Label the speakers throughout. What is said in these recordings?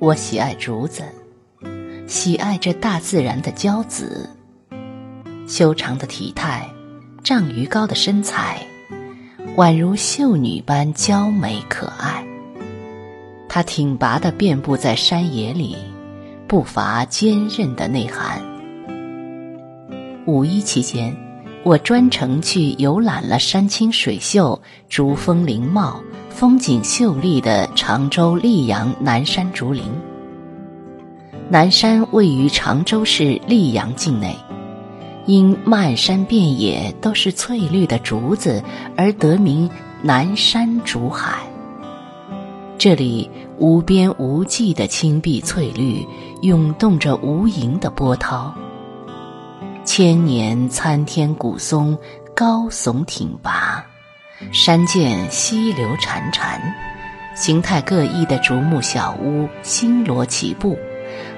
Speaker 1: 我喜爱竹子，喜爱这大自然的娇子，修长的体态，丈余高的身材，宛如秀女般娇美可爱。它挺拔的遍布在山野里，不乏坚韧的内涵。五一期间，我专程去游览了山清水秀、竹峰林茂、风景秀丽的常州溧阳南山竹林。南山位于常州市溧阳境内，因漫山遍野都是翠绿的竹子而得名南山竹海。这里无边无际的青碧翠绿，涌动着无垠的波涛。千年参天古松高耸挺拔，山涧溪流潺潺，形态各异的竹木小屋星罗棋布，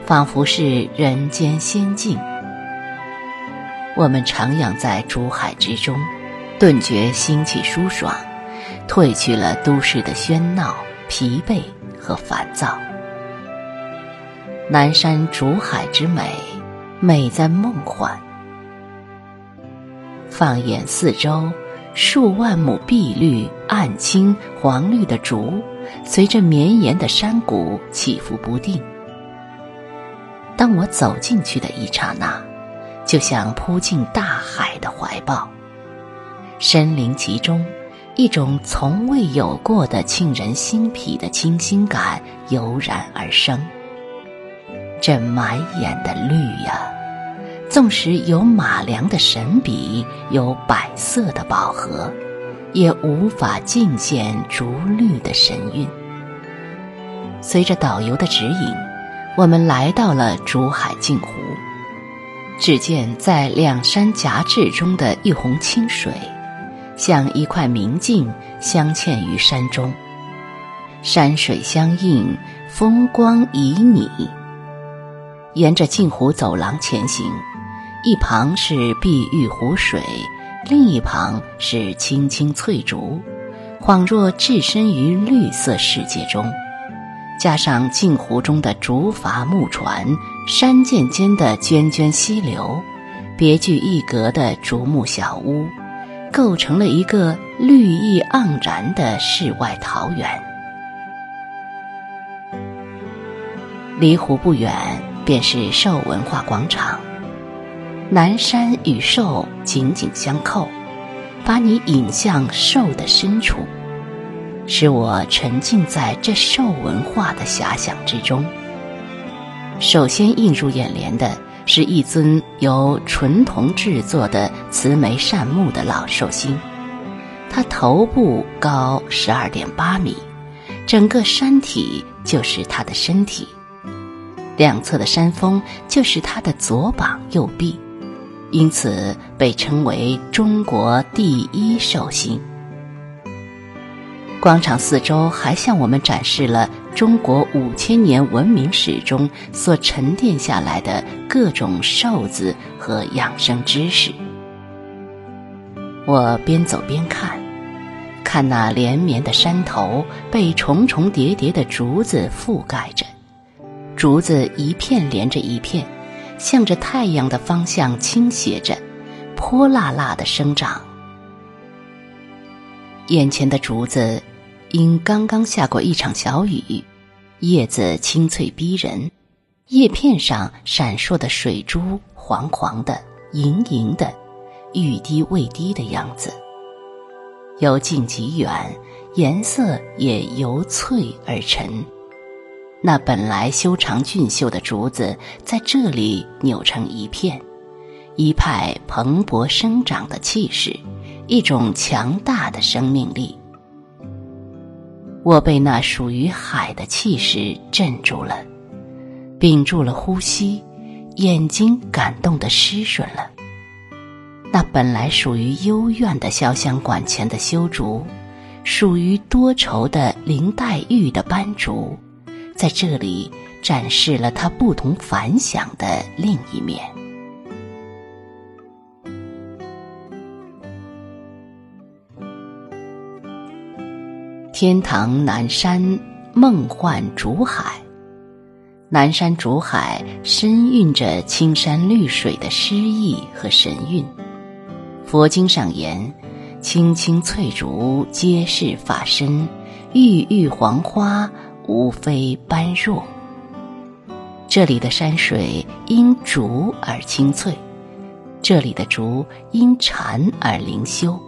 Speaker 1: 仿佛是人间仙境。我们徜徉在竹海之中，顿觉心气舒爽，褪去了都市的喧闹、疲惫和烦躁。南山竹海之美，美在梦幻。放眼四周，数万亩碧绿、暗青、黄绿的竹，随着绵延的山谷起伏不定。当我走进去的一刹那，就像扑进大海的怀抱，身临其中，一种从未有过的沁人心脾的清新感油然而生。这满眼的绿呀！纵使有马良的神笔，有百色的宝盒，也无法尽现竹绿的神韵。随着导游的指引，我们来到了竹海镜湖。只见在两山夹峙中的一泓清水，像一块明镜镶嵌于山中，山水相映，风光旖旎。沿着镜湖走廊前行。一旁是碧玉湖水，另一旁是青青翠竹，恍若置身于绿色世界中。加上镜湖中的竹筏木船，山涧间的涓涓溪流，别具一格的竹木小屋，构成了一个绿意盎然的世外桃源。离湖不远，便是寿文化广场。南山与寿紧紧相扣，把你引向寿的深处，使我沉浸在这寿文化的遐想之中。首先映入眼帘的是一尊由纯铜制作的慈眉善目的老寿星，他头部高十二点八米，整个山体就是他的身体，两侧的山峰就是他的左膀右臂。因此被称为中国第一寿星。广场四周还向我们展示了中国五千年文明史中所沉淀下来的各种寿字和养生知识。我边走边看，看那连绵的山头被重重叠叠的竹子覆盖着，竹子一片连着一片。向着太阳的方向倾斜着，泼辣辣的生长。眼前的竹子，因刚刚下过一场小雨，叶子青翠逼人，叶片上闪烁的水珠黄黄的、莹莹的，欲滴未滴的样子。由近及远，颜色也由翠而沉。那本来修长俊秀的竹子，在这里扭成一片，一派蓬勃生长的气势，一种强大的生命力。我被那属于海的气势镇住了，屏住了呼吸，眼睛感动的湿润了。那本来属于幽怨的潇湘馆前的修竹，属于多愁的林黛玉的斑竹。在这里展示了它不同凡响的另一面。天堂南山梦幻竹海，南山竹海深蕴着青山绿水的诗意和神韵。佛经上言：“青青翠竹皆是法身，郁郁黄花无非般若。”这里的山水因竹而清脆，这里的竹因禅而灵修，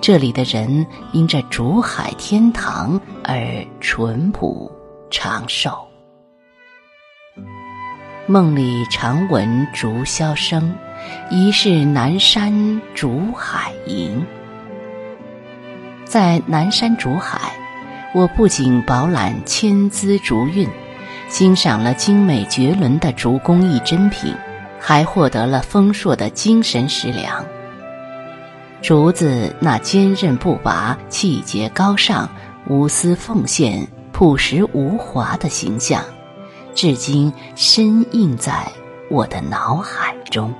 Speaker 1: 这里的人因这竹海天堂而淳朴长寿。梦里常闻竹箫声，疑是南山竹海吟。在南山竹海，我不仅饱览千姿竹韵，欣赏了精美绝伦的竹工艺珍品，还获得了丰硕的精神食粮。竹子那坚韧不拔、气节高尚、无私奉献、朴实无华的形象。至今深印在我的脑海中。